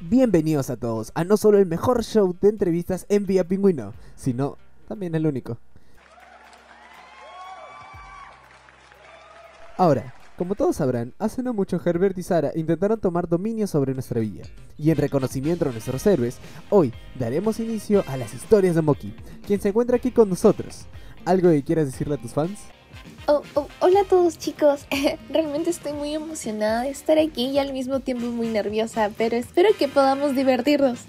Bienvenidos a todos a no solo el mejor show de entrevistas en Vía Pingüino, sino también el único. Ahora, como todos sabrán, hace no mucho Herbert y Sara intentaron tomar dominio sobre nuestra villa. Y en reconocimiento a nuestros héroes, hoy daremos inicio a las historias de Moki, quien se encuentra aquí con nosotros. ¿Algo que quieras decirle a tus fans? Oh, oh, hola a todos chicos, realmente estoy muy emocionada de estar aquí y al mismo tiempo muy nerviosa, pero espero que podamos divertirnos.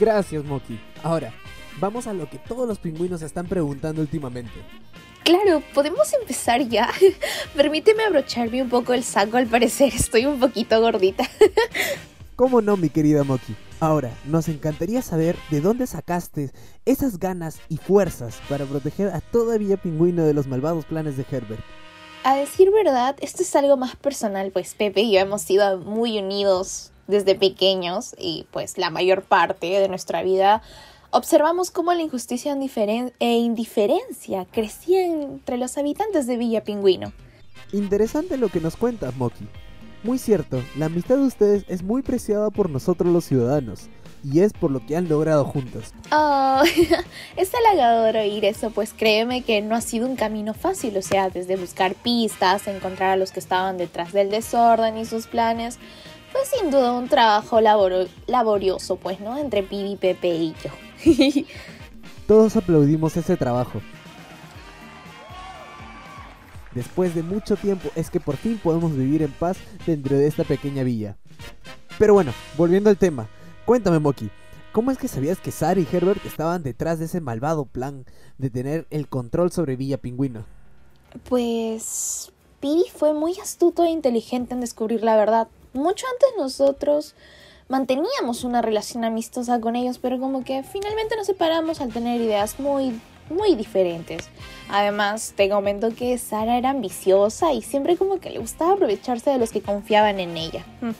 Gracias Moki. Ahora, vamos a lo que todos los pingüinos están preguntando últimamente. Claro, podemos empezar ya. Permíteme abrocharme un poco el saco, al parecer estoy un poquito gordita. ¿Cómo no, mi querida Moki? Ahora, nos encantaría saber de dónde sacaste esas ganas y fuerzas para proteger a toda Villa Pingüino de los malvados planes de Herbert. A decir verdad, esto es algo más personal, pues Pepe y yo hemos sido muy unidos desde pequeños y pues la mayor parte de nuestra vida observamos cómo la injusticia e indiferencia crecían entre los habitantes de Villa Pingüino. Interesante lo que nos cuentas, Moki. Muy cierto, la amistad de ustedes es muy preciada por nosotros los ciudadanos, y es por lo que han logrado juntos. Oh, es halagador oír eso, pues créeme que no ha sido un camino fácil, o sea, desde buscar pistas, encontrar a los que estaban detrás del desorden y sus planes, fue sin duda un trabajo laborioso, pues, ¿no? Entre Pibi, Pepe y yo. Todos aplaudimos ese trabajo, Después de mucho tiempo es que por fin podemos vivir en paz dentro de esta pequeña villa. Pero bueno, volviendo al tema, cuéntame Moki, ¿cómo es que sabías que Sara y Herbert estaban detrás de ese malvado plan de tener el control sobre Villa Pingüino? Pues Piri fue muy astuto e inteligente en descubrir la verdad. Mucho antes nosotros manteníamos una relación amistosa con ellos, pero como que finalmente nos separamos al tener ideas muy muy diferentes. Además, te comento que Sara era ambiciosa y siempre como que le gustaba aprovecharse de los que confiaban en ella. Hmm.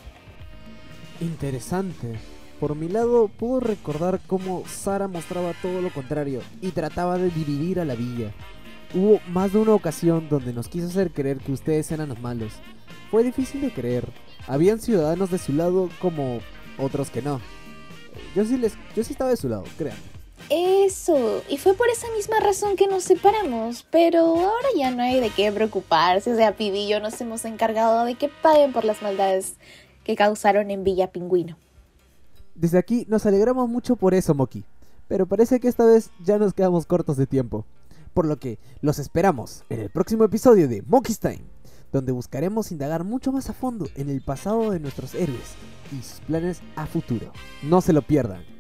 Interesante. Por mi lado, puedo recordar cómo Sara mostraba todo lo contrario y trataba de dividir a la villa. Hubo más de una ocasión donde nos quiso hacer creer que ustedes eran los malos. Fue difícil de creer. Habían ciudadanos de su lado como otros que no. Yo sí les, yo sí estaba de su lado, créanme. Eso, y fue por esa misma razón que nos separamos, pero ahora ya no hay de qué preocuparse, o sea, Pibi y yo nos hemos encargado de que paguen por las maldades que causaron en Villa Pingüino. Desde aquí nos alegramos mucho por eso, Moki, pero parece que esta vez ya nos quedamos cortos de tiempo, por lo que los esperamos en el próximo episodio de Monkey's Time, donde buscaremos indagar mucho más a fondo en el pasado de nuestros héroes y sus planes a futuro. No se lo pierdan.